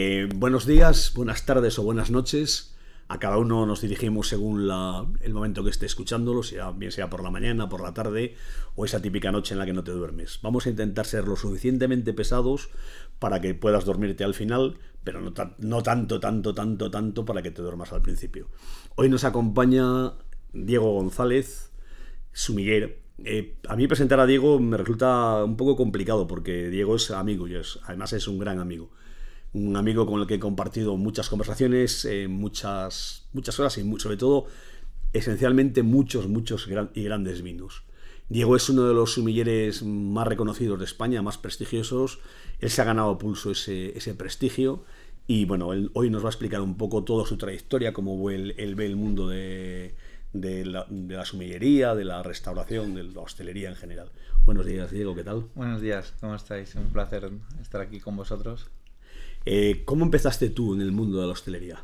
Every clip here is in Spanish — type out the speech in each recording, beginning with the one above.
Eh, buenos días, buenas tardes o buenas noches. A cada uno nos dirigimos según el momento que esté escuchándolo, sea, bien sea por la mañana, por la tarde o esa típica noche en la que no te duermes. Vamos a intentar ser lo suficientemente pesados para que puedas dormirte al final, pero no tanto, tanto, tanto, tanto para que te duermas al principio. Hoy nos acompaña Diego González, sumiller. Eh, a mí presentar a Diego me resulta un poco complicado porque Diego es amigo y es, además es un gran amigo. Un amigo con el que he compartido muchas conversaciones, eh, muchas, muchas horas y sobre todo, esencialmente, muchos, muchos y grandes vinos. Diego es uno de los sumilleres más reconocidos de España, más prestigiosos. Él se ha ganado pulso ese, ese prestigio. Y bueno, hoy nos va a explicar un poco toda su trayectoria, cómo él, él ve el mundo de, de la, de la sumillería, de la restauración, de la hostelería en general. Buenos días, Diego, ¿qué tal? Buenos días, ¿cómo estáis? Un placer estar aquí con vosotros. Eh, ¿Cómo empezaste tú en el mundo de la hostelería?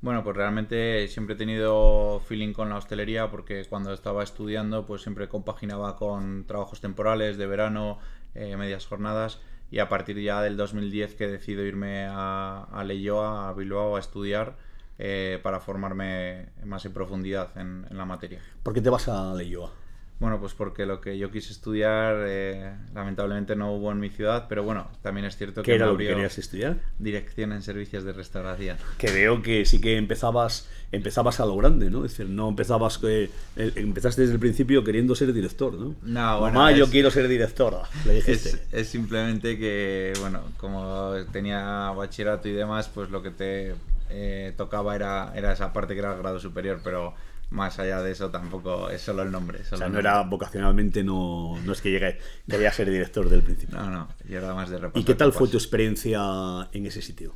Bueno, pues realmente siempre he tenido feeling con la hostelería porque cuando estaba estudiando pues siempre compaginaba con trabajos temporales de verano, eh, medias jornadas y a partir ya del 2010 que decido irme a, a Leioa, a Bilbao a estudiar eh, para formarme más en profundidad en, en la materia. ¿Por qué te vas a Leioa? Bueno, pues porque lo que yo quise estudiar eh, lamentablemente no hubo en mi ciudad, pero bueno, también es cierto que ¿Qué era lo que querías estudiar? dirección en servicios de restauración. Que veo que sí que empezabas, empezabas a lo grande, ¿no? Es decir, no empezabas, que eh, empezaste desde el principio queriendo ser director, ¿no? No, bueno, Mamá, yo es- quiero ser directora, le dijiste. Es, es simplemente que, bueno, como tenía bachillerato y demás, pues lo que te eh, tocaba era, era esa parte que era el grado superior, pero más allá de eso tampoco es solo el nombre. o sea, no nombre. era vocacionalmente, no, no es que llegue, quería ser director del principio. No, no, yo era más de repasar ¿Y qué tal fue tu experiencia en ese sitio?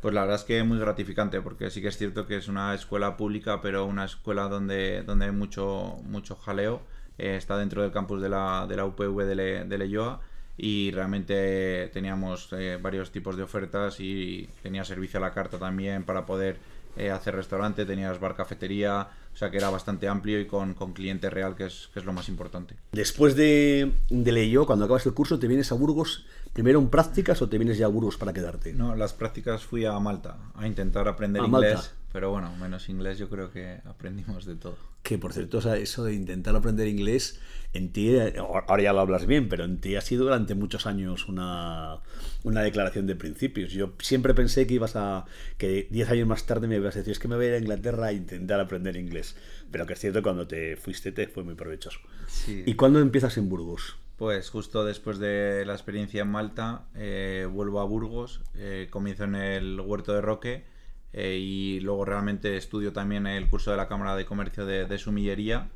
Pues la verdad es que muy gratificante, porque sí que es cierto que es una escuela pública, pero una escuela donde, donde hay mucho, mucho jaleo. Eh, está dentro del campus de la, de la UPV de, Le- de Leioa y realmente teníamos eh, varios tipos de ofertas y tenía servicio a la carta también para poder eh, hacer restaurante, tenías bar cafetería, o sea que era bastante amplio y con, con cliente real, que es, que es lo más importante. Después de, de Leio, cuando acabas el curso, ¿te vienes a Burgos primero en prácticas o te vienes ya a Burgos para quedarte? No, las prácticas fui a Malta a intentar aprender ¿A inglés, Malta? pero bueno, menos inglés yo creo que aprendimos de todo. Que por cierto, o sea, eso de intentar aprender inglés, en ti, eh, ahora ya lo hablas bien, pero en ti ha sido durante muchos años una, una declaración de principios. Yo siempre pensé que ibas a, que 10 años más tarde me ibas a decir, es que me voy a ir a Inglaterra a intentar aprender inglés. Pero que es cierto, cuando te fuiste te fue muy provechoso. Sí. ¿Y cuándo empiezas en Burgos? Pues justo después de la experiencia en Malta, eh, vuelvo a Burgos, eh, comienzo en el Huerto de Roque eh, y luego realmente estudio también el curso de la Cámara de Comercio de, de Sumillería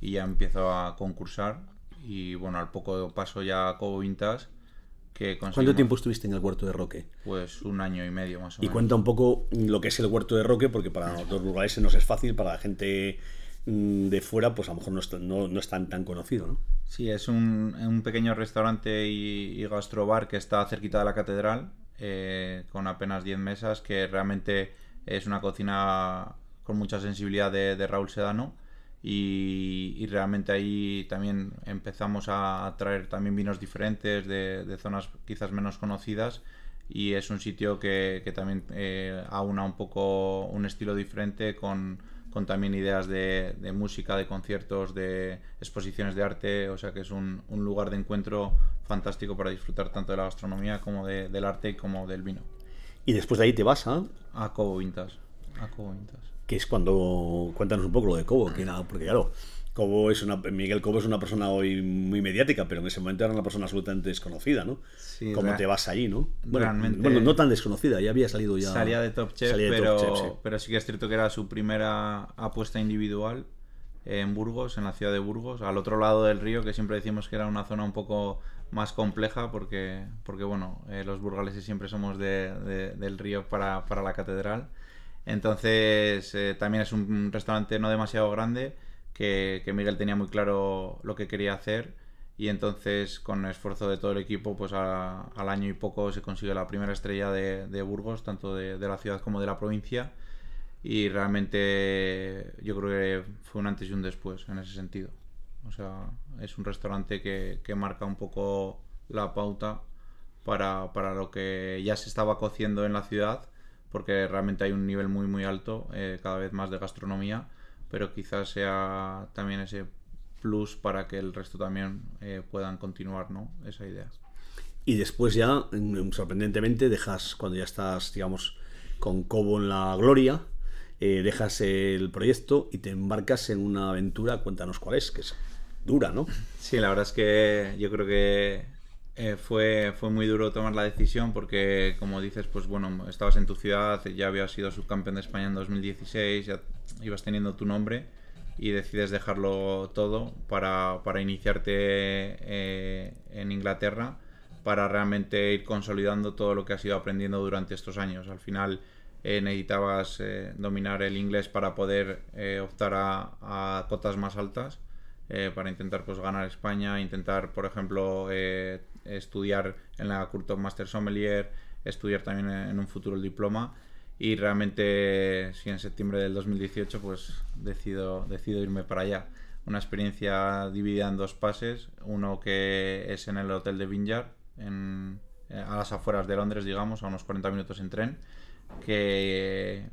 y ya empiezo a concursar y bueno, al poco paso ya a Cobo Vintage que ¿Cuánto tiempo estuviste en el Huerto de Roque? Pues un año y medio más o Y menos. cuenta un poco lo que es el Huerto de Roque, porque para los burgaleses no es fácil, para la gente mm, de fuera, pues a lo mejor no es, tan- no, no es tan, tan conocido, ¿no? Sí, es un, un pequeño restaurante y, y gastrobar que está cerquita de la catedral, eh, con apenas 10 mesas, que realmente es una cocina con mucha sensibilidad de, Raúl Sedano. Y, realmente ahí también empezamos a traer también vinos diferentes de, zonas quizás menos conocidas. Y es un sitio que, que también eh, aúna un poco un estilo diferente con, con también ideas de, de música, de conciertos, de exposiciones de arte, o sea que es un, un lugar de encuentro fantástico para disfrutar tanto de la gastronomía como de- del arte y como del vino. Y después de ahí te vas a, A Cobo Vintage. A Cobo Vintage. que es cuando, cuéntanos un poco lo de Cobo, que nada, porque claro, Cobo es una, Miguel Cobo es una persona hoy muy mediática, pero en ese momento era una persona absolutamente desconocida, ¿no? Sí, ¿Cómo te vas allí, no? Bueno, realmente- bueno, no tan desconocida, ya había salido ya. Salía de Top Chef, de pero, Top Chef, sí. pero sí que es cierto que era su primera apuesta individual en Burgos, en la ciudad de Burgos, al otro lado del río, que siempre decimos que era una zona un poco más compleja, porque, porque bueno, eh, los burgaleses siempre somos de- de- del río para, para la catedral. Entonces, eh, también es un restaurante no demasiado grande, que, que Miguel tenía muy claro lo que quería hacer. Y entonces, con esfuerzo de todo el equipo, pues al año y poco se consigue la primera estrella de, Burgos, tanto de, la ciudad como de la provincia. Y realmente yo creo que fue un antes y un después en ese sentido. O sea, es un restaurante que, que marca un poco la pauta para, para lo que ya se estaba cociendo en la ciudad, porque realmente hay un nivel muy muy alto, eh, cada vez más de gastronomía, pero quizás sea también ese plus para que el resto también eh, puedan continuar, ¿no? Esa idea. Y después ya, mm, sorprendentemente, dejas, cuando ya estás, digamos, con Cobo en la gloria, eh, dejas el proyecto y te embarcas en una aventura, cuéntanos cuál es, que es dura, ¿no? Sí, la verdad es que yo creo que eh, fue, fue muy duro tomar la decisión porque, como dices, pues bueno, estabas en tu ciudad, ya habías sido subcampeón de España en 2016, ya ibas teniendo tu nombre y decides dejarlo todo para, para iniciarte eh, en Inglaterra, para realmente ir consolidando todo lo que has ido aprendiendo durante estos años. Al final eh, necesitabas dominar el inglés para poder optar a, a, cotas más altas, para intentar pues, ganar España, intentar, por ejemplo, estudiar en la Curto Master Sommelier, estudiar también en un futuro el diploma. Y realmente si en septiembre del 2018 pues decido, decido irme para allá. Una experiencia dividida en dos pases, uno que es en el hotel de Vineyard, en, eh, a las afueras de Londres, digamos, a unos 40 minutos en tren, que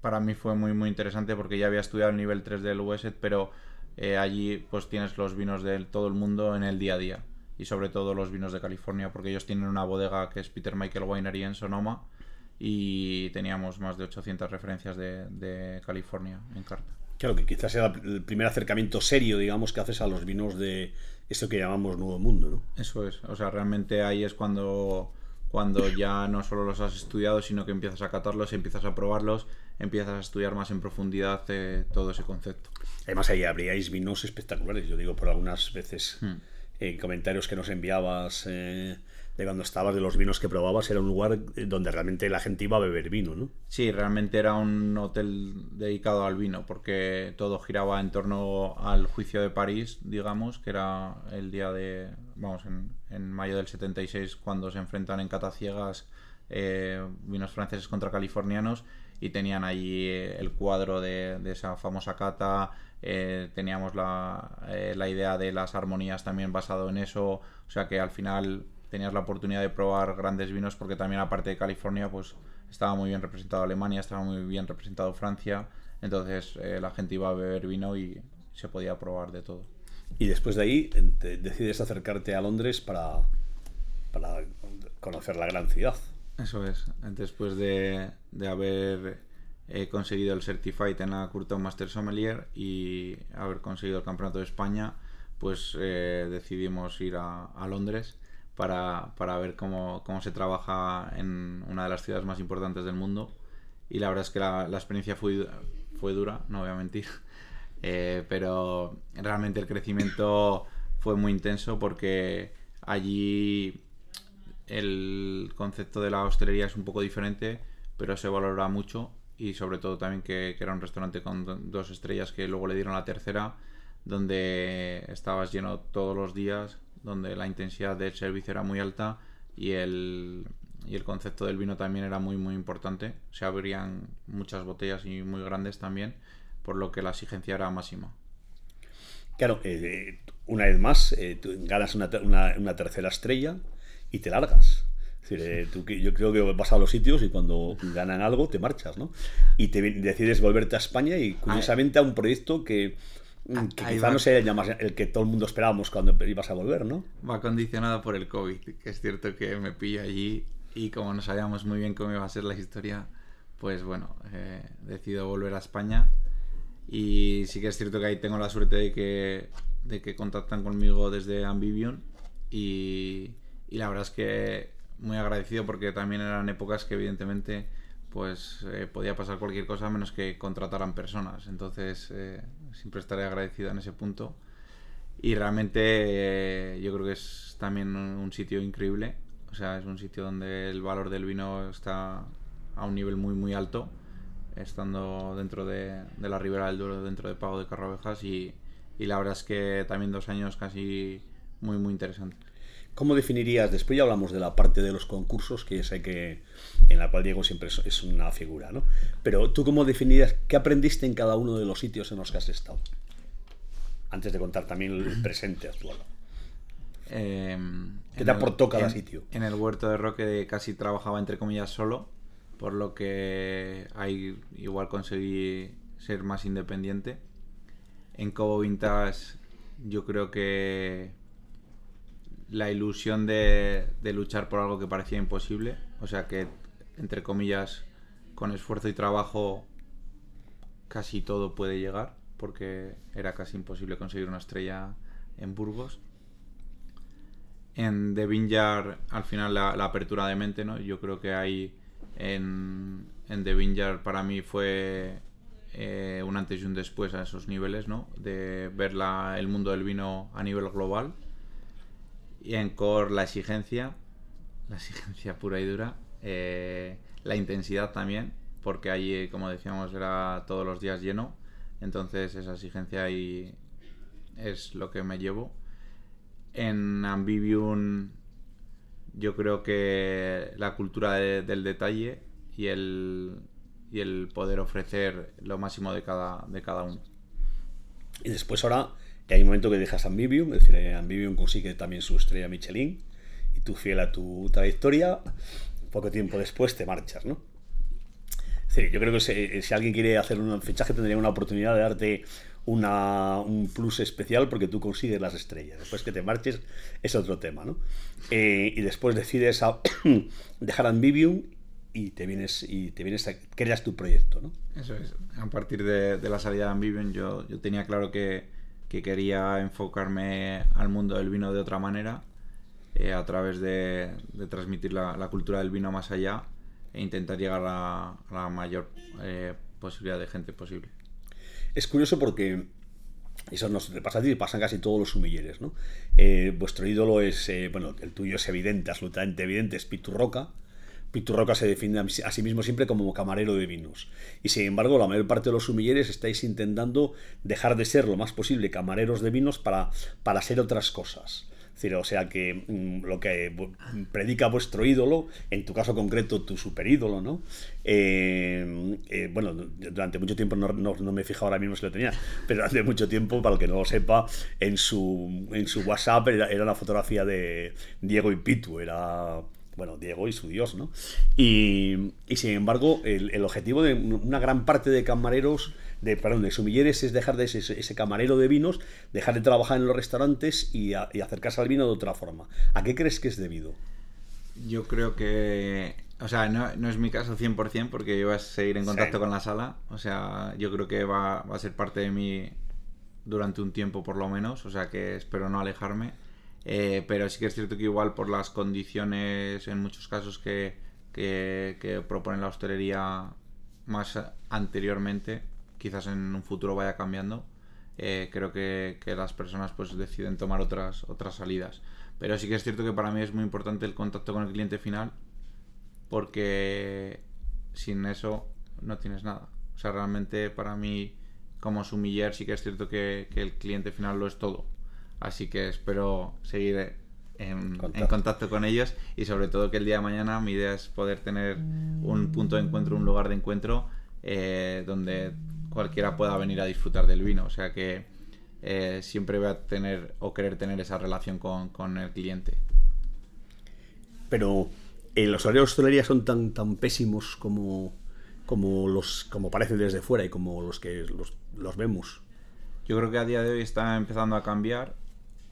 para mí fue muy muy interesante porque ya había estudiado el nivel 3 del USET, pero eh, allí pues tienes los vinos de todo el mundo en el día a día y sobre todo los vinos de California, porque ellos tienen una bodega que es Peter Michael Winery en Sonoma y teníamos más de 800 referencias de, California en carta. Claro, que quizás sea el primer acercamiento serio, digamos, que haces a los vinos de esto que llamamos Nuevo Mundo, ¿no? Eso es, o sea, realmente ahí es cuando, cuando ya no solo los has estudiado, sino que empiezas a catarlos, empiezas a probarlos, empiezas a estudiar más en profundidad eh, todo ese concepto. Además ahí habríais vinos espectaculares, yo digo por algunas veces... Hmm eh, comentarios que nos enviabas eh, de cuando estabas, de los vinos que probabas, era un lugar donde realmente la gente iba a beber vino, ¿no? Sí, realmente era un hotel dedicado al vino, porque todo giraba en torno al juicio de París, digamos, que era el día de, vamos, en, en mayo del 76, cuando se enfrentan en cataciegas eh, vinos franceses contra californianos y tenían allí eh, el cuadro de, esa famosa cata, eh, teníamos eh, la, idea de las armonías también basado en eso, o sea que al final tenías la oportunidad de probar grandes vinos porque también aparte de California pues estaba muy bien representado Alemania, estaba muy bien representado Francia, entonces la gente iba a beber vino y se podía probar de todo. Y después de ahí decides acercarte a Londres para, para conocer la gran ciudad. Eso es, después de, de haber he conseguido el Certified en la Curto Master Sommelier y haber conseguido el Campeonato de España, pues eh, decidimos ir a, Londres para, ver cómo, se trabaja en una de las ciudades más importantes del mundo. Y la verdad es que la, experiencia fue, fue dura, no voy a mentir, eh, pero realmente el crecimiento fue muy intenso porque allí el concepto de la hostelería es un poco diferente, pero se valora mucho y sobre todo también que, era un restaurante con dos estrellas que luego le dieron la tercera, donde estabas lleno todos los días, donde la intensidad del servicio era muy alta y el, y el concepto del vino también era muy muy importante. Se abrían muchas botellas y muy grandes también, por lo que la exigencia era máxima. Claro, eh, una vez más, eh, ganas una, una tercera estrella y te largas. Eh, tú, yo creo que vas a los sitios y cuando ganan algo te marchas, ¿no? Y te decides volverte a España y curiosamente a un proyecto que, mm, que quizá no sea el que todo el mundo esperábamos cuando ibas a volver, ¿no? Va condicionado por el COVID, que es cierto que me pillo allí y como no sabíamos muy bien cómo iba a ser la historia, pues bueno, eh, decido volver a España y sí que es cierto que ahí tengo la suerte de que, de que contactan conmigo desde Ambivion y, y la verdad es que muy agradecido porque también eran épocas que evidentemente pues eh, podía pasar cualquier cosa menos que contrataran personas. Entonces eh, siempre estaré agradecido en ese punto. Y realmente eh, yo creo que es también un, sitio increíble. O sea, es un sitio donde el valor del vino está a un nivel muy muy alto, estando dentro de, la Ribera del Duero, dentro de Pago de Carrovejas y, y la verdad es que también dos años casi muy muy interesantes. ¿Cómo definirías, después ya hablamos de la parte de los concursos, que sé que en la cual Diego siempre es una figura, ¿no? Pero tú cómo definirías, qué aprendiste en cada uno de los sitios en los que has estado? Antes de contar también el presente actual. Em, ¿Qué te el- aportó cada en- sitio? En el huerto de Roque casi trabajaba entre comillas solo, por lo que ahí igual conseguí ser más independiente. En Cobo Vintage yo creo que la ilusión de, luchar por algo que parecía imposible, o sea que entre comillas con esfuerzo y trabajo casi todo puede llegar, porque era casi imposible conseguir una estrella en Burgos. En The Vineyard, al final, la, la apertura de mente, ¿no? Yo creo que ahí en, en The Vineyard para mí fue eh, un antes y un después a esos niveles, ¿no? De ver la- el mundo del vino a nivel global. Y en Core, la exigencia, la exigencia pura y dura. eh, la intensidad también, porque allí, como decíamos, era todos los días lleno. Entonces, esa exigencia ahí es lo que me llevo. En Ambivium, yo creo que la cultura de- del detalle y el, y el poder ofrecer lo máximo de cada, de cada uno. Y después ahora hay un momento que dejas Ambivium, es decir, eh, Ambivium consigue también su estrella Michelin y tú fiel a tu trayectoria, poco tiempo después te marchas, ¿no? Es yo creo que si, si alguien quiere hacer un fichaje tendría una oportunidad de darte un plus especial porque tú consigues las estrellas. Después que te marches es otro tema, ¿no? Eh, y después decides a- dejar Ambivium y te vienes y te vienes a, creas tu proyecto, ¿no? Eso es. A partir de, de la salida de Ambivium yo, yo tenía claro que, que quería enfocarme al mundo del vino de otra manera, eh, a través de, transmitir la, cultura del vino más allá e intentar llegar a, la mayor eh, posibilidad de gente posible. Es curioso porque eso nos pasa a ti pasan casi todos los sumilleres, ¿no? Eh, vuestro ídolo es, bueno, el tuyo es evidente, absolutamente evidente, es Pitu Roca. Pitu Roca se define a sí- mismo siempre como camarero de vinos. Y sin embargo, la mayor parte de los sumilleres estáis intentando dejar de ser lo más posible camareros de vinos para, para ser otras cosas. O sea que mm, lo que predica vuestro ídolo, en tu caso concreto tu superídolo, ¿no? Eh, eh, bueno, durante mucho tiempo no me he fijado ahora mismo si lo tenía, pero durante mucho tiempo, para el que no lo sepa, en su, en su WhatsApp era, era la fotografía de Diego y Pitu, era bueno, Diego y su Dios, ¿no? Y, y sin embargo, el, el objetivo de una gran parte de camareros, de, perdón, de sumilleres es dejar de ese, ese camarero de vinos, dejar de trabajar en los restaurantes y, a- y acercarse al vino de otra forma. ¿A qué crees que es debido? Yo creo que, o sea, no, no es mi caso 100% porque yo voy a seguir en contacto Sí. con la sala. O sea, yo creo que va, va a ser parte de mí durante un tiempo por lo menos. O sea, que espero no alejarme. Eh, pero sí que es cierto que igual por las condiciones en muchos casos que, que, que propone la hostelería más anteriormente, quizás en un futuro vaya cambiando. eh, creo que, las personas pues deciden tomar otras, otras salidas. Pero sí que es cierto que para mí es muy importante el contacto con el cliente final porque sin eso no tienes nada. O sea, realmente para mí como sumiller sí que es cierto que el cliente final lo es todo. Así que espero seguir en, Contacto. en contacto con ellos y sobre todo que el día de mañana mi idea es poder tener un punto de encuentro, un lugar de encuentro eh, donde cualquiera pueda venir a disfrutar del vino. O sea que eh, siempre voy a tener o querer tener esa relación con, con el cliente. Pero eh, los horarios de hostelería son tan, tan pésimos como, como, los, como parece desde fuera y como los que los, los vemos. Yo creo que a día de hoy está empezando a cambiar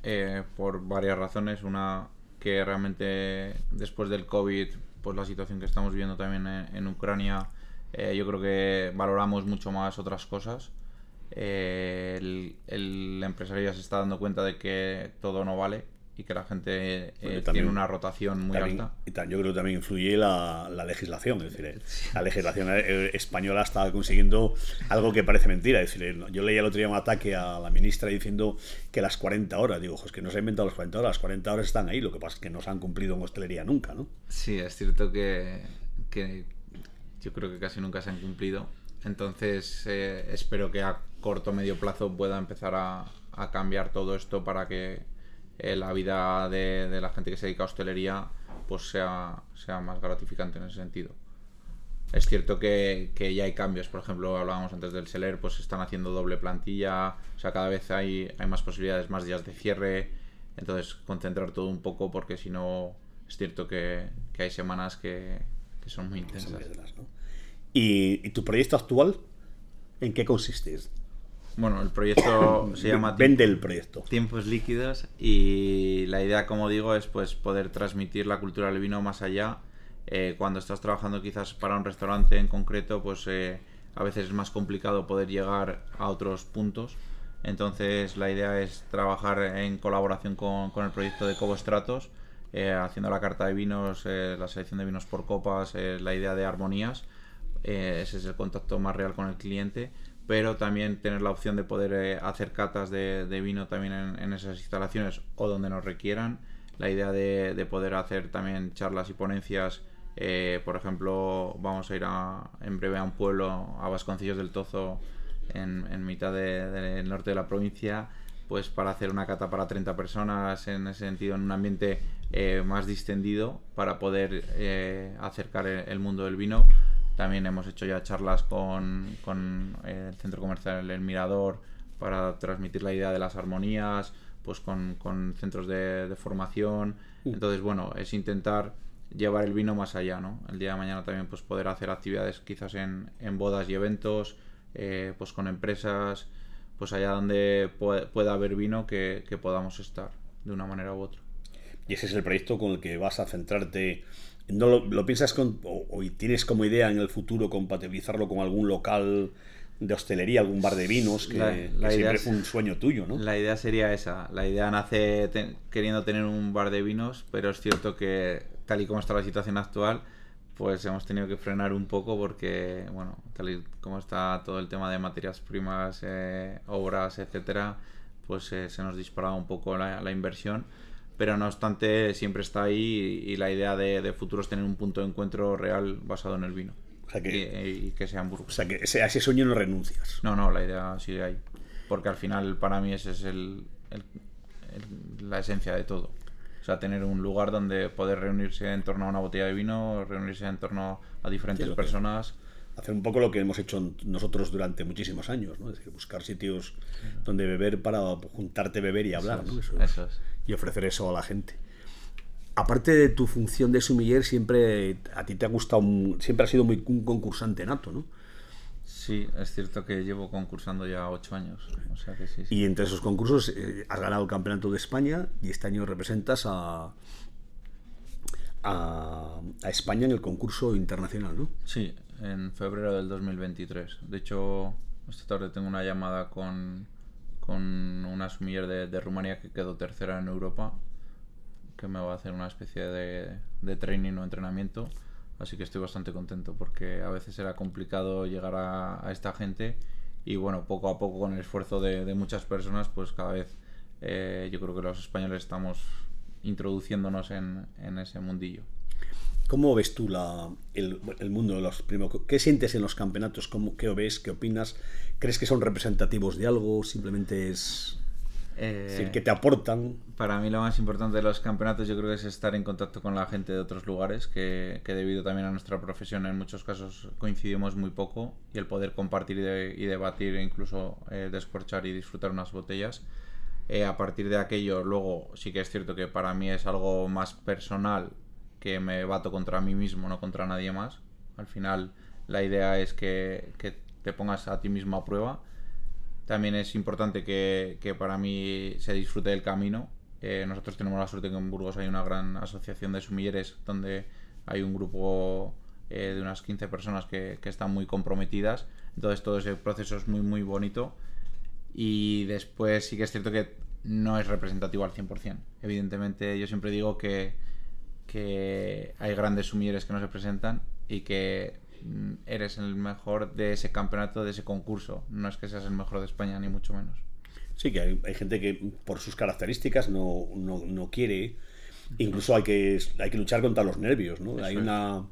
eh, por varias razones. Una que realmente después del COVID, pues la situación que estamos viviendo también en, Ucrania, eh, yo creo que valoramos mucho más otras cosas. Eh, el, el empresario ya se está dando cuenta de que todo no vale y que la gente eh, Bueno, tiene una rotación muy También- alta. y yo creo que también influye la, la legislación. Es decir, eh, la legislación eh, española está consiguiendo algo que parece mentira. Es decir, yo leía el otro día un ataque a la ministra diciendo que las 40 horas, digo, "Jo, es que no se ha inventado las 40 horas, las 40 horas están ahí, lo que pasa es que no se han cumplido en hostelería nunca, ¿no? Sí, es cierto que, que yo creo que casi nunca se han cumplido. Entonces eh, espero que a corto o medio plazo pueda empezar a, a cambiar todo esto para que eh, la vida de, de la gente que se dedica a hostelería pues sea, sea más gratificante en ese sentido. Es cierto que, que ya hay cambios, por ejemplo, hablábamos antes del Seller, pues están haciendo doble plantilla, o sea, cada vez hay, hay más posibilidades, más días de cierre, Entonces, concentrar todo un poco porque si no, es cierto que, hay semanas que, son muy intensas. ¿Y, tu proyecto actual en qué consiste? Bueno, el proyecto se llama... Vende el proyecto. Tiempos líquidos y la idea, como digo, es pues poder transmitir la cultura del vino más allá. Eh, cuando estás trabajando quizás para un restaurante en concreto, pues eh, a veces es más complicado poder llegar a otros puntos. Entonces la idea es trabajar en colaboración con, el proyecto de Cobo Stratos, eh, haciendo la carta de vinos, la selección de vinos por copas, la idea de armonías. ese es el contacto más real con el cliente pero también tener la opción de poder eh, hacer catas de, vino también en, esas instalaciones o donde nos requieran. La idea de, poder hacer también charlas y ponencias, eh, por ejemplo, vamos a ir a, en breve a un pueblo, a Vasconcillos del Tozo, en, mitad del norte de la provincia, pues para hacer una cata para 30 personas, en ese sentido, en un ambiente eh, más distendido, para poder acercar el mundo del vino también hemos hecho ya charlas con, con eh, el centro comercial El Mirador para transmitir la idea de las armonías, pues con, con centros de, formación. Mm. Entonces, bueno, es intentar llevar el vino más allá, ¿no? El día de mañana también pues poder hacer actividades quizás en, en bodas y eventos, eh, pues con empresas, pues allá donde pueda haber vino que, que podamos estar de una manera u otra. Y ese es el proyecto con el que vas a centrarte ¿No lo, piensas con, o, tienes como idea en el futuro compatibilizarlo con algún local de hostelería, algún bar de vinos, que, siempre fue un sueño tuyo, ¿no? La idea sería esa. La idea nace queriendo tener un bar de vinos, pero es cierto que tal y como está la situación actual, pues hemos tenido que frenar un poco porque, bueno, tal y como está todo el tema de materias primas, eh, obras, etcétera, pues eh, se nos disparaba un poco la, la inversión pero no obstante siempre está ahí y, la idea de, de, futuro es tener un punto de encuentro real basado en el vino. O sea que, y, que sea Hamburgo. O sea que a ese sueño no renuncias. No, no, la idea sigue ahí. Porque al final para mí ese es el, la esencia de todo. O sea, tener un lugar donde poder reunirse en torno a una botella de vino, reunirse en torno a diferentes personas hacer un poco lo que hemos hecho nosotros durante muchísimos años, ¿no? Es decir, buscar sitios donde beber para juntarte, beber y hablar, ¿no? Eso, Y ofrecer eso a la gente. Aparte de tu función de sumiller, siempre a ti te ha gustado, siempre has sido muy un concursante nato, ¿no? Sí, es cierto que llevo concursando ya ocho años. Y entre esos concursos eh, has ganado el Campeonato de España y este año representas a, a, a, España en el concurso internacional, ¿no? Sí, en febrero del 2023. De hecho, esta tarde tengo una llamada con, con una sumiller de, de, Rumanía que quedó tercera en Europa, que me va a hacer una especie de, de training o entrenamiento. Así que estoy bastante contento porque a veces era complicado llegar a, a esta gente y bueno, poco a poco con el esfuerzo de, de muchas personas, pues cada vez eh, yo creo que los españoles estamos introduciéndonos en, en ese mundillo. ¿Cómo ves tú la, el, mundo de los primos? ¿Qué sientes en los campeonatos? ¿Cómo, ¿Qué ves? ¿Qué opinas? ¿Crees que son representativos de algo? ¿Simplemente es, decir, que te aportan? Para mí lo más importante de los campeonatos yo creo que es estar en contacto con la gente de otros lugares, que, que debido también a nuestra profesión en muchos casos coincidimos muy poco y el poder compartir y, debatir e incluso eh, descorchar y disfrutar unas botellas. Eh, a partir de aquello, luego sí que es cierto que para mí es algo más personal que me bato contra mí mismo, no contra nadie más. Al final la idea es que, te pongas a ti mismo a prueba. También es importante que, para mí se disfrute del camino. Eh, nosotros tenemos la suerte que en Burgos hay una gran asociación de sumilleres donde hay un grupo eh, de unas 15 personas que, que, están muy comprometidas. Entonces todo ese proceso es muy muy bonito. Y después sí que es cierto que no es representativo al 100%. Evidentemente yo siempre digo que que hay grandes sumilleres que no se presentan y que mm, eres el mejor de ese campeonato, de ese concurso. No es que seas el mejor de España, ni mucho menos. Sí, que hay, gente que por sus características no, no, quiere. Incluso hay que, hay que luchar contra los nervios, ¿no? hay, una,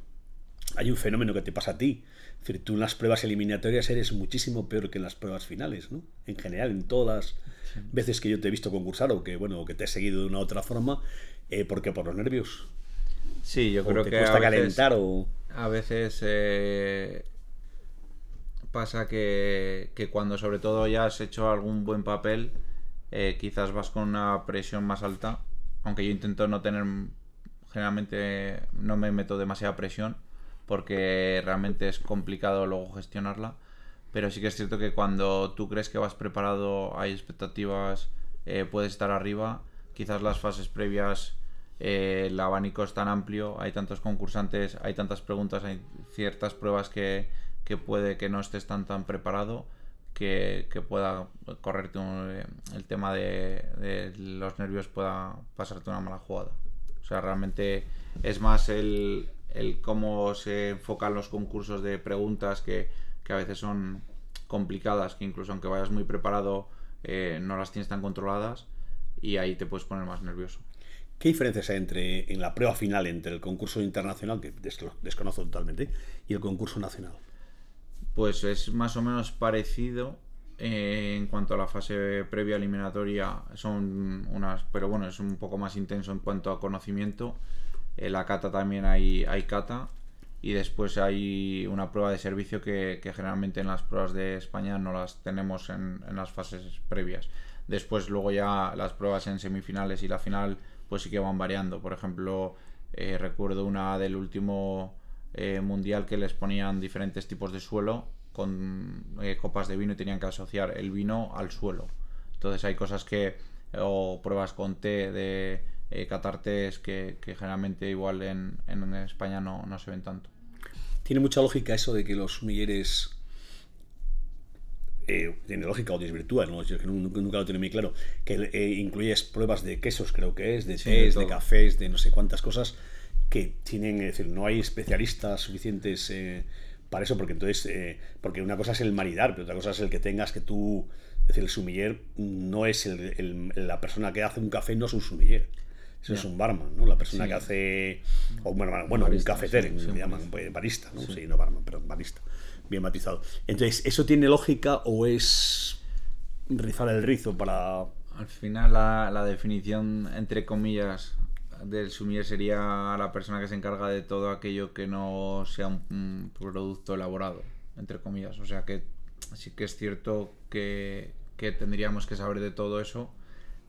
hay un fenómeno que te pasa a ti. Es decir, tú en las pruebas eliminatorias eres muchísimo peor que en las pruebas finales, ¿no? En general, en todas las veces que yo te he visto concursar o que, bueno, que te he seguido de una u otra forma, eh, porque por los nervios. Sí, yo creo que a calentar o... A veces eh, pasa que, que, cuando sobre todo ya has hecho algún buen papel, eh, quizás vas con una presión más alta, aunque yo intento no tener, generalmente no me meto demasiada presión, porque realmente es complicado luego gestionarla, pero sí que es cierto que cuando tú crees que vas preparado, hay expectativas, eh, puedes estar arriba, quizás las fases previas eh, el abanico es tan amplio, hay tantos concursantes, hay tantas preguntas, hay ciertas pruebas que, puede que no estés tan tan preparado que, pueda correrte eh, el tema de, los nervios pueda pasarte una mala jugada. O sea, realmente es más el, cómo se enfocan los concursos de preguntas que, a veces son complicadas, que incluso aunque vayas muy preparado eh, no las tienes tan controladas y ahí te puedes poner más nervioso. ¿Qué diferencias hay entre, en la prueba final entre el concurso internacional, que desconozco totalmente, y el concurso nacional? Pues es más o menos parecido eh, en cuanto a la fase previa eliminatoria. Son unas, pero bueno, es un poco más intenso en cuanto a conocimiento. En la cata también hay, hay cata. Y después hay una prueba de servicio que, generalmente en las pruebas de España no las tenemos en, en las fases previas. Después luego ya las pruebas en semifinales y la final pues sí que van variando. Por ejemplo, eh, recuerdo una del último eh, mundial que les ponían diferentes tipos de suelo con eh, copas de vino y tenían que asociar el vino al suelo. Entonces hay cosas que, o pruebas con té de catar que, generalmente igual en, en España no, no, se ven tanto. Tiene mucha lógica eso de que los sumilleres eh, tiene lógica o desvirtúa, ¿no? Yo nunca, nunca, lo tiene muy claro, que eh, incluyes pruebas de quesos, creo que es, de tés, de, cafés, de no sé cuántas cosas que tienen, es decir, no hay especialistas suficientes eh, para eso, porque entonces, eh, porque una cosa es el maridar, pero otra cosa es el que tengas que tú, es decir, el sumiller no es el, la persona que hace un café, no es un sumiller. Eso es un barman, ¿no? La persona que hace. O, bueno, bueno un cafetero, se llaman, barista, ¿no? Sí. no barman, pero barista bien matizado. Entonces, ¿eso tiene lógica o es rizar el rizo para...? Al final la, definición, entre comillas, del sumier sería la persona que se encarga de todo aquello que no sea un, producto elaborado, entre comillas. O sea que sí que es cierto que, que, tendríamos que saber de todo eso,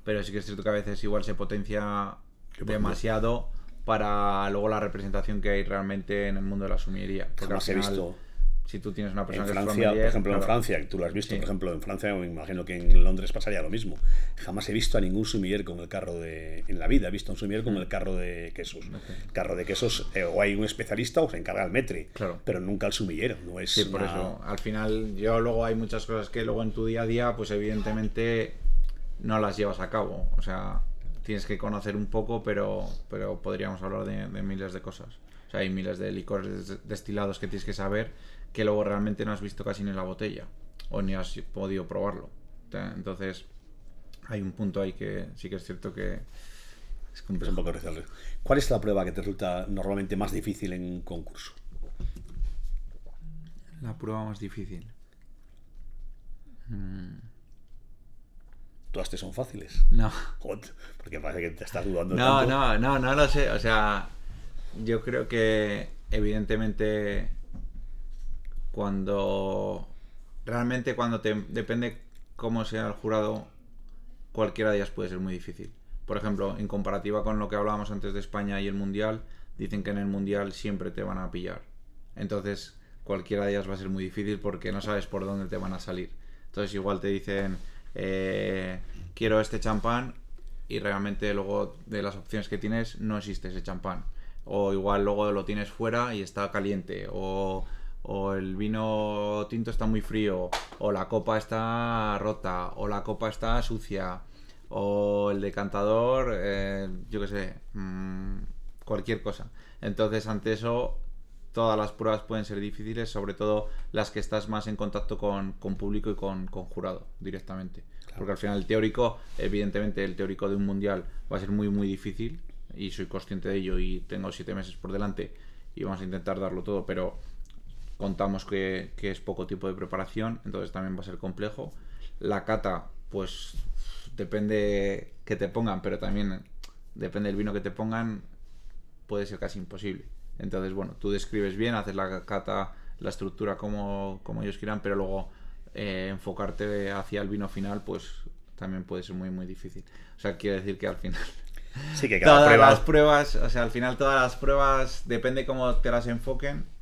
pero sí que es cierto que a veces igual se potencia demasiado para luego la representación que hay realmente en el mundo de la sumiería. Porque Jamás he visto si tú tienes una persona en Francia, por ejemplo, en Francia, tú lo has visto, por ejemplo, en Francia, me imagino que en Londres pasaría lo mismo. Jamás he visto a ningún sumiller con el carro de. En la vida he visto a un sumiller con el carro de quesos. El carro de quesos, eh, o hay un especialista o se encarga el metre, claro. pero nunca el sumillero. No es sí, por eso. Al final, yo luego hay muchas cosas que luego en tu día a día, pues evidentemente no las llevas a cabo. O sea, tienes que conocer un poco, pero, pero podríamos hablar de, de miles de cosas. O sea, hay miles de licores destilados que tienes que saber que luego realmente no has visto casi ni la botella o ni has podido probarlo. Entonces, hay un punto ahí que sí que es cierto que es, un poco. ¿Cuál es la prueba que te resulta normalmente más difícil en un concurso? La prueba más difícil. Mm. Todas te son fáciles. No. porque parece que te estás dudando. No, no, no, no lo sé. O sea, yo creo que evidentemente cuando realmente cuando te depende cómo sea el jurado, cualquiera de ellas puede ser muy difícil. Por ejemplo, en comparativa con lo que hablábamos antes de España y el Mundial, dicen que en el Mundial siempre te van a pillar. Entonces, cualquiera de ellas va a ser muy difícil porque no sabes por dónde te van a salir. Entonces, igual te dicen, eh, quiero este champán y realmente luego de las opciones que tienes no existe ese champán. O igual luego lo tienes fuera y está caliente. O o el vino tinto está muy frío, o la copa está rota, o la copa está sucia, o el decantador, eh, yo qué sé, mm, cualquier cosa. Entonces, ante eso, todas las pruebas pueden ser difíciles, sobre todo las que estás más en contacto con, público y con, jurado directamente. Porque al final el teórico, evidentemente el teórico de un mundial va a ser muy muy difícil y soy consciente de ello y tengo siete meses por delante y vamos a intentar darlo todo, pero contamos que, es poco tiempo de preparación, entonces también va a ser complejo. La cata, pues depende que te pongan, pero también depende del vino que te pongan, puede ser casi imposible. Entonces, bueno, tú describes bien, haces la cata, la estructura como, como ellos quieran, pero luego eh, enfocarte hacia el vino final, pues también puede ser muy, muy difícil. O sea, quiero decir que al final... Sí, que cada todas prueba... las pruebas, o sea, al final todas las pruebas, depende cómo te las enfoquen.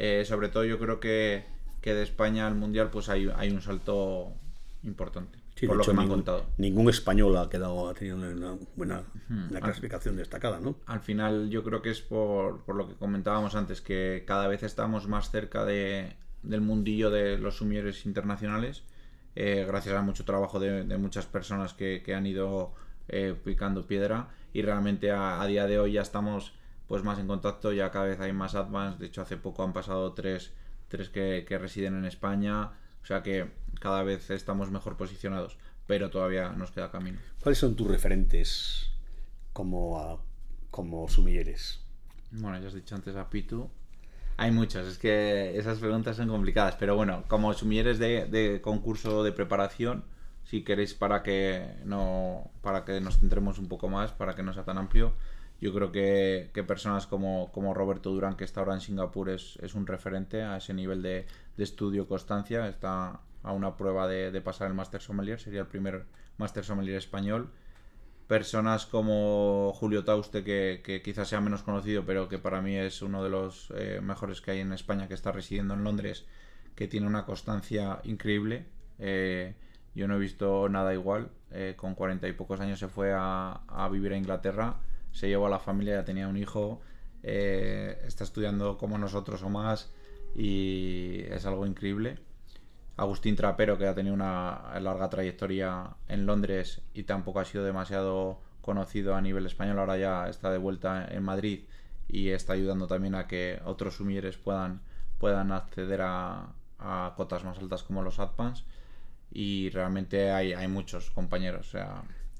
Eh, sobre todo yo creo que, que de España al Mundial pues hay, hay un salto importante. Sí, por lo hecho, que me han ningún, contado. ningún español ha quedado ha tenido una buena una clasificación destacada, ¿no? Al final yo creo que es por, por lo que comentábamos antes, que cada vez estamos más cerca de, del mundillo de los sumieres internacionales, eh, gracias a mucho trabajo de, de muchas personas que, que han ido eh, picando piedra y realmente a, a día de hoy ya estamos pues más en contacto, ya cada vez hay más advance, de hecho hace poco han pasado tres, tres que, que residen en España, o sea que cada vez estamos mejor posicionados, pero todavía nos queda camino. ¿Cuáles son tus referentes como, a- como sumilleres? Bueno, ya has dicho antes a Pitu. Hay muchos, es que esas preguntas son complicadas, pero bueno, como sumilleres de, de concurso de preparación, si queréis para que no para que nos centremos un poco más, para que no sea tan amplio, yo creo que, personas como, como Roberto Durán, que está ahora en Singapur, es, es un referente a ese nivel de, de estudio constancia, está a una prueba de, de pasar el Master Sommelier, sería el primer Master Sommelier español personas como Julio Tauste, que, que quizás sea menos conocido, pero que para mí es uno de los eh, mejores que hay en España, que está residiendo en Londres, que tiene una constancia increíble. Eh, yo no he visto nada igual. Eh, con cuarenta y pocos años se fue a, a vivir a Inglaterra, se llevó a la familia, ya tenía un hijo, eh, está estudiando como nosotros o más y es algo increíble. Agustín Trapero, que ha tenido una larga trayectoria en Londres y tampoco ha sido demasiado conocido a nivel español, ahora ya está de vuelta en Madrid y está ayudando también a que otros sumieres puedan, puedan acceder a, a cotas más altas como los AdPans y realmente hay, hay muchos compañeros.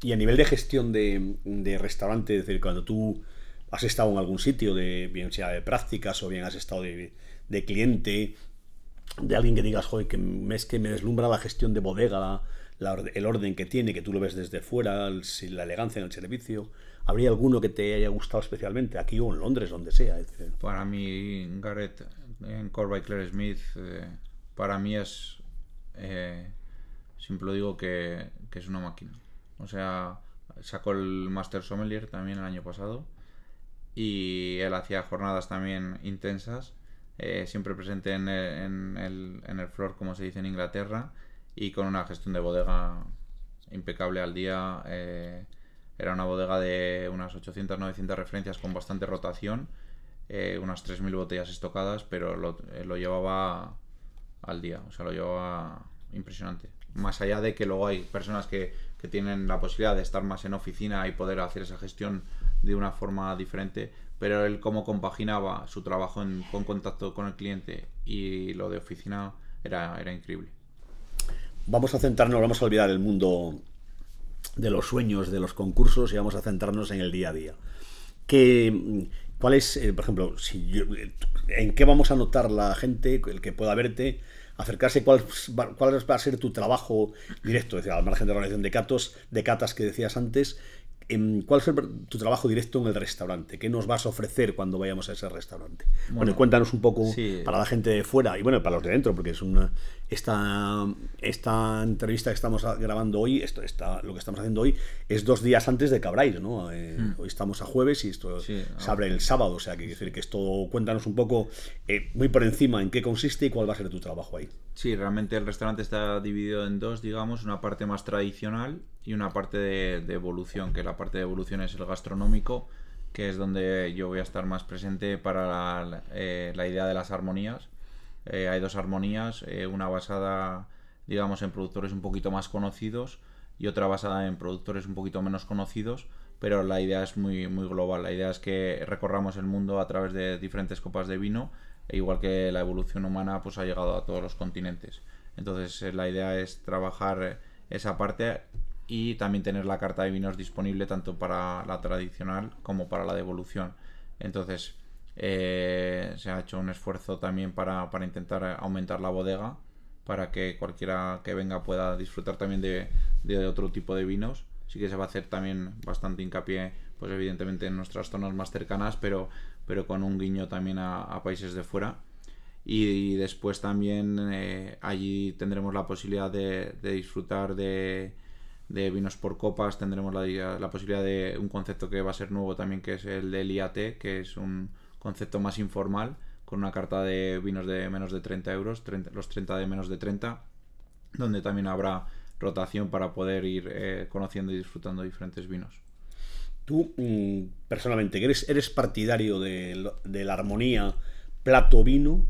Y a nivel de gestión de, restaurante, es decir, cuando tú has estado en algún sitio, de, bien sea de prácticas o bien has estado de, de cliente, de alguien que digas, joder, que es que me deslumbra la gestión de bodega, la- la el orden que tiene, que tú lo ves desde fuera, la elegancia en el servicio. ¿Habría alguno que te haya gustado especialmente, aquí o en Londres, donde sea? Para mí, Garrett en Core by Claire Smith, eh, para mí es, eh, siempre lo digo, que es una máquina. O sea, sacó el Master Sommelier también el año pasado y él hacía jornadas también intensas, eh, siempre presente en el, en, el, en el floor, como se dice en Inglaterra, y con una gestión de bodega impecable al día. eh, era una bodega de unas 800-900 referencias con bastante rotación, eh, unas 3.000 botellas estocadas, pero lo, eh, lo llevaba al día, o sea, lo llevaba impresionante. Más allá de que luego hay personas que, que tienen la posibilidad de estar más en oficina y poder hacer esa gestión de una forma diferente, pero él cómo compaginaba su trabajo en- con contacto con el cliente y lo de oficina era, era increíble. Vamos a centrarnos, vamos a olvidar el mundo de los sueños, de los concursos y vamos a centrarnos en el día a día. ¿Qué, ¿Cuál es, eh, por ejemplo, si yo- en qué vamos a notar la gente, el que pueda verte, acercarse, cuál, va- cuál va a ser tu trabajo directo, es decir, al margen de la organización de catos, de catas que decías antes, em, ¿cuál es tu trabajo directo en el restaurante? ¿Qué nos vas a ofrecer cuando vayamos a ese restaurante? Bueno, cuéntanos un poco sí. para la gente de fuera y bueno, para los de dentro, porque es una esta, esta entrevista que estamos grabando hoy, esto está, lo que estamos haciendo hoy, es dos días antes de Cabráis, ¿no? Eh, Hoy estamos a jueves y esto Hmm. Sí, se abre el sábado, o sea, que quiere decir que esto, cuéntanos un poco, eh, muy por encima, en qué consiste y cuál va a ser tu trabajo ahí. Sí, realmente el restaurante está dividido en dos, digamos, una parte más tradicional y una parte de, de evolución, que la parte de evolución es el gastronómico, que es donde yo voy a estar más presente para la, eh, la idea de las armonías. Eh, hay dos armonías, eh, una basada, digamos, en productores un poquito más conocidos y otra basada en productores un poquito menos conocidos, pero la idea es muy, muy global. La idea es que recorramos el mundo a través de diferentes copas de vino, e igual que la evolución humana pues ha llegado a todos los continentes. Entonces eh, la idea es trabajar esa parte y también tener la carta de vinos disponible tanto para la tradicional como para la de evolución. Entonces eh, se ha hecho un esfuerzo también para, para intentar aumentar la bodega para que cualquiera que venga pueda disfrutar también de, de otro tipo de vinos. Sí que se va a hacer también bastante hincapié, pues evidentemente en nuestras zonas más cercanas, pero, pero con un guiño también a, países de fuera. Y, después también eh, allí tendremos la posibilidad de, disfrutar de, de vinos por copas, tendremos la, la, posibilidad de un concepto que va a ser nuevo también, que es el del IAT, que es un concepto más informal, con una carta de vinos de menos de 30 euros, los 30 de menos de 30, donde también habrá rotación para poder ir eh, conociendo y disfrutando diferentes vinos. Tú, mm, personalmente, ¿eres, eres partidario de, la armonía plato-vino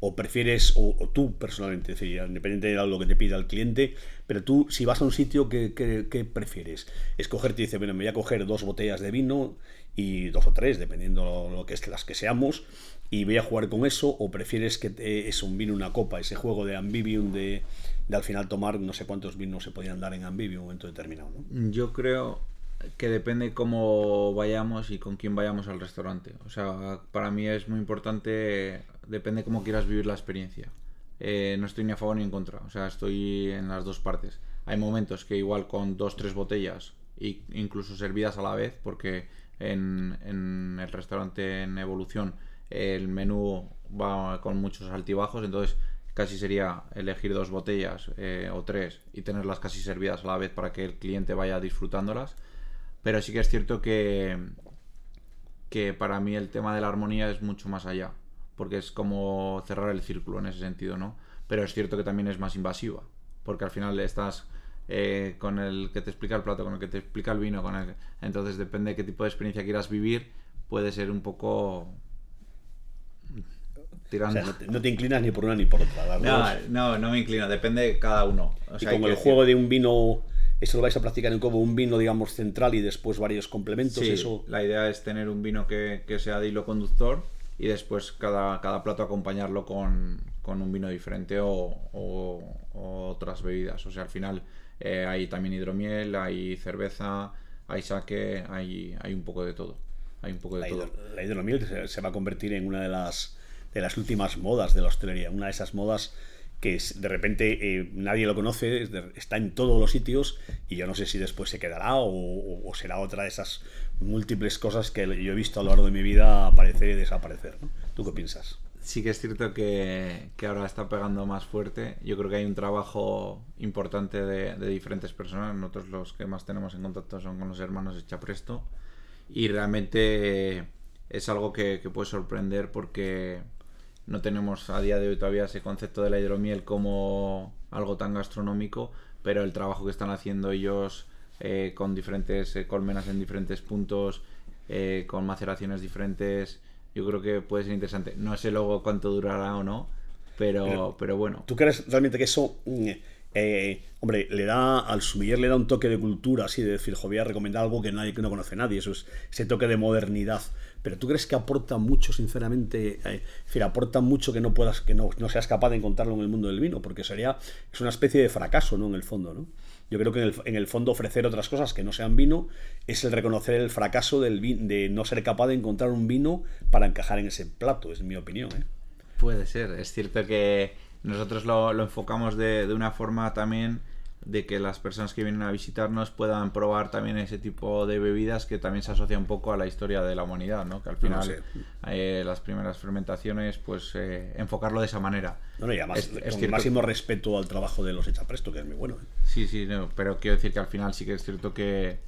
o prefieres, o, tú personalmente, decir, independiente de lo que te pida el cliente, pero tú si vas a un sitio, ¿qué, qué, prefieres? Escogerte y dice, bueno, me voy a coger dos botellas de vino y dos o tres, dependiendo lo que es las que seamos, y voy a jugar con eso, o prefieres que es un vino, una copa, ese juego de ambivium de, de, al final tomar no sé cuántos vinos se podían dar en ambivium en un momento determinado. ¿no? Yo creo que depende cómo vayamos y con quién vayamos al restaurante. O sea, para mí es muy importante depende cómo quieras vivir la experiencia. Eh, no estoy ni a favor ni en contra, o sea, estoy en las dos partes. Hay momentos que igual con dos, tres botellas, e incluso servidas a la vez, porque en, el restaurante en evolución el menú va con muchos altibajos, entonces casi sería elegir dos botellas eh, o tres y tenerlas casi servidas a la vez para que el cliente vaya disfrutándolas. Pero sí que es cierto que, que para mí el tema de la armonía es mucho más allá porque es como cerrar el círculo en ese sentido, ¿no? Pero es cierto que también es más invasiva, porque al final estás eh, con el que te explica el plato, con el que te explica el vino, con el... entonces depende de qué tipo de experiencia quieras vivir, puede ser un poco tirando. no, te, inclinas ni por una ni por otra. No, no, no me inclino, depende de cada uno. y como el juego de un vino, eso lo vais a practicar en como un vino, digamos, central y después varios complementos. Sí, eso... la idea es tener un vino que, que sea de hilo conductor y después cada, cada plato acompañarlo con, un vino diferente o, otras bebidas. O sea, al final eh, hay también hidromiel, hay cerveza, hay sake, hay, hay un poco de todo. Hay un poco de la, todo. La hidromiel se, va a convertir en una de las, de las últimas modas de la hostelería, una de esas modas que de repente eh, nadie lo conoce, está en todos los sitios y yo no sé si después se quedará o, será otra de esas múltiples cosas que yo he visto a lo largo de mi vida aparecer y desaparecer. ¿Tú qué piensas? Sí que es cierto que, ahora está pegando más fuerte. Yo creo que hay un trabajo importante de, diferentes personas. Nosotros los que más tenemos en contacto son con los hermanos Echapresto y realmente es algo que puede sorprender porque no tenemos a día de hoy todavía ese concepto de la hidromiel como algo tan gastronómico, pero el trabajo que están haciendo ellos eh, con diferentes eh, colmenas en diferentes puntos, eh, con maceraciones diferentes, yo creo que puede ser interesante. No sé luego cuánto durará o no, pero, pero, bueno. ¿Tú crees realmente que eso... Mm, hombre, le da al sumiller le da un toque de cultura, así de decir, voy a recomendar algo que nadie que no conoce nadie, eso es ese toque de modernidad pero tú crees que aporta mucho, sinceramente, eh, es decir, aporta mucho que no puedas, que no, no, seas capaz de encontrarlo en el mundo del vino, porque sería, es una especie de fracaso, ¿no? En el fondo, ¿no? Yo creo que en el, fondo ofrecer otras cosas que no sean vino es el reconocer el fracaso del de no ser capaz de encontrar un vino para encajar en ese plato, es mi opinión, ¿eh? Puede ser, es cierto que nosotros lo, lo enfocamos de, de una forma también de que las personas que vienen a visitarnos puedan probar también ese tipo de bebidas que también se asocia un poco a la historia de la humanidad, ¿no? Que al final eh, las primeras fermentaciones, pues eh, enfocarlo de esa manera. No, y además es, con máximo respeto al trabajo de los Echapresto, que es muy bueno. ¿eh? Sí, sí, pero quiero decir que al final sí que es cierto que,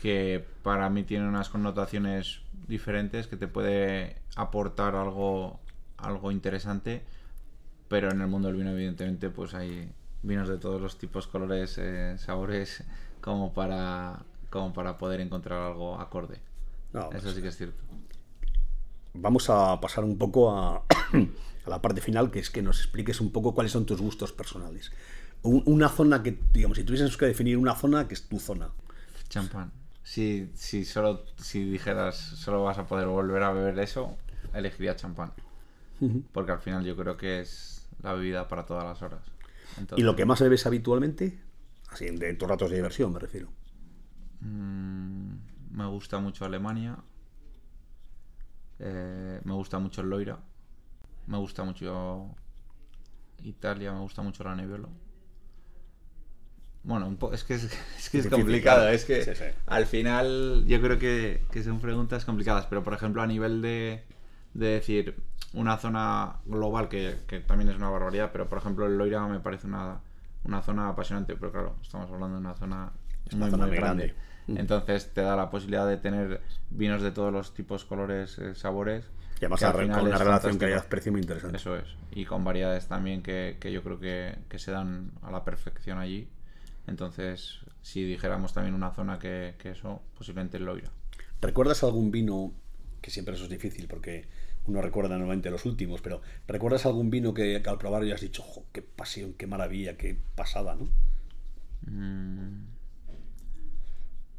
que para mí tiene unas connotaciones diferentes, que te puede aportar algo, algo interesante, pero en el mundo del vino evidentemente pues hay vinos de todos los tipos, colores, eh, sabores, como para, como para poder encontrar algo acorde. Eso pues sí que es cierto. Vamos a pasar un poco a, a, la parte final, que es que nos expliques un poco cuáles son tus gustos personales. una zona que, digamos, si tuvieses que definir una zona, que es tu zona. Champán. Si, si, solo, si dijeras solo vas a poder volver a beber eso, elegiría champán. Porque al final yo creo que es la bebida para todas las horas. ¿Y lo que más bebes habitualmente? Así, en tus ratos de diversión me refiero. Mm, me gusta mucho Alemania. Eh, me gusta mucho el Loira. Me gusta mucho Italia. Me gusta mucho la Nebbiolo. Bueno, es que es, que es complicado. Es que al final yo creo que, son preguntas complicadas. Pero por ejemplo, a nivel de, de decir, una zona global que, también es una barbaridad, pero por ejemplo el Loira me parece una, una zona apasionante, pero claro, estamos hablando de una zona muy, muy grande. Mm. Entonces te da la posibilidad de tener vinos de todos los tipos, colores, eh, sabores. Y además con una relación calidad-precio muy interesante. Eso es. Y con variedades también que, que yo creo que, que, se dan a la perfección allí. Entonces, si dijéramos también una zona que, que eso, posiblemente el Loira. ¿Recuerdas algún vino, que siempre eso es difícil porque uno recuerda normalmente los últimos, pero ¿recuerdas algún vino que, al probar ya has dicho, qué pasión, qué maravilla, qué pasada, ¿no? Mm.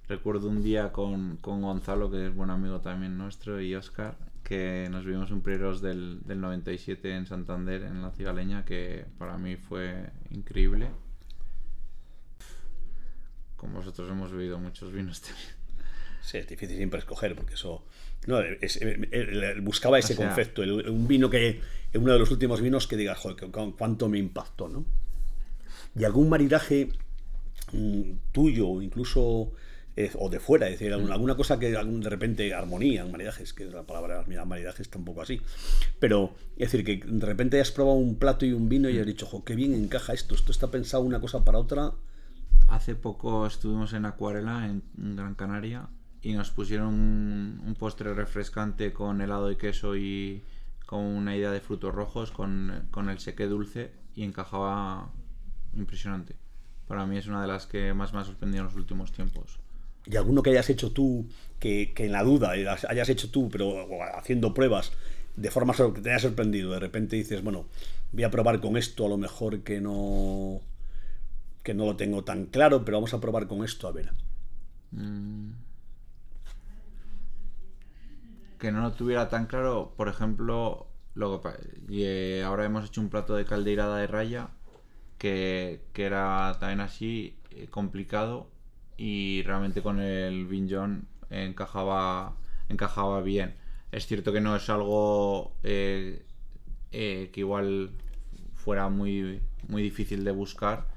Recuerdo un día con, Gonzalo, que es buen amigo también nuestro, y Oscar, que nos vimos un Prieros del, del 97 en Santander, en la Cigaleña, que para mí fue increíble. Con vosotros hemos bebido muchos vinos también. Sí, es difícil siempre escoger, porque eso. No, buscaba ese concepto, un vino que. Uno de los últimos vinos que digas, joder, cuánto me impactó, ¿no? Y algún maridaje mm, tuyo, incluso o de fuera, es decir, mm. alguna cosa que de repente armonía en maridajes, que la palabra maridaje está un poco así, pero es decir, que de repente has probado un plato y un vino y has dicho, jo, qué bien encaja esto, esto está pensado una cosa para otra. Hace poco estuvimos en Acuarela, en Gran Canaria, y nos pusieron un, postre refrescante con helado de queso y con una idea de frutos rojos, con, con el seque dulce, y encajaba impresionante. Para mí es una de las que más me ha sorprendido en los últimos tiempos y alguno que hayas hecho tú, que, en la duda hayas hecho tú, pero haciendo pruebas, de forma que te haya sorprendido, de repente dices, bueno, voy a probar con esto, a lo mejor que no que no lo tengo tan claro, pero vamos a probar con esto a ver. Mm. Que no lo tuviera tan claro, por ejemplo, lo y, eh, ahora hemos hecho un plato de caldeirada de raya que, que era también así eh, complicado y realmente con el Vinjon encajaba, encajaba bien. Es cierto que no es algo eh, que igual fuera muy, muy difícil de buscar,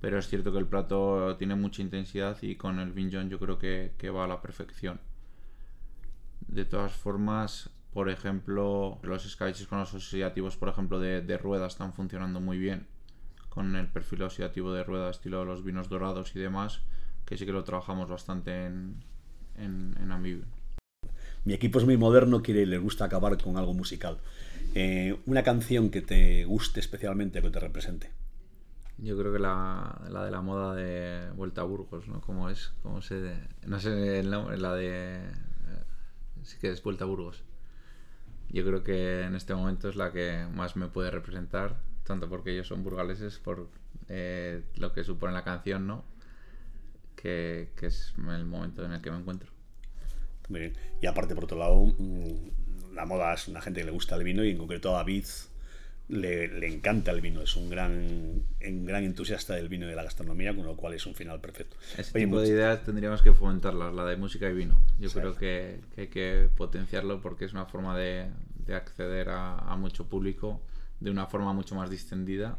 pero es cierto que el plato tiene mucha intensidad y con el Vinjon yo creo que, va a la perfección. De todas formas, por ejemplo, los escabeches con los oxidativos, por ejemplo, de, de rueda están funcionando muy bien. Con el perfil oxidativo de rueda, estilo los vinos dorados y demás, que sí que lo trabajamos bastante en, en, en Mi equipo es muy moderno, quiere, le gusta acabar con algo musical. Eh, una canción que te guste especialmente, que te represente. Yo creo que la, la, de la moda de Vuelta a Burgos, ¿no? ¿Cómo es? ¿Cómo se...? No sé el nombre, la de... Sí que es Vuelta a Burgos. Yo creo que en este momento es la que más me puede representar, tanto porque ellos son burgaleses, por eh, lo que supone la canción, ¿no? que, es el momento en el que me encuentro. Muy bien. Y aparte, por otro lado, mm, la moda es una gente que le gusta el vino y en concreto a David le, encanta el vino, es un gran, un gran entusiasta del vino y de la gastronomía, con lo cual es un final perfecto. Ese tipo de ideas tendríamos que fomentarlas, la de música y vino. Yo creo que, hay que potenciarlo porque es una forma de, acceder a, a, mucho público de una forma mucho más distendida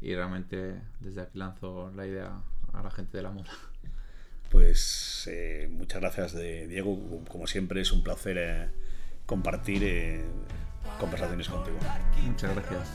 y realmente desde aquí lanzo la idea a la gente de la moda. Pues eh, muchas gracias, de Diego. Como siempre, es un placer eh, compartir eh, conversaciones contigo. Muchas gracias.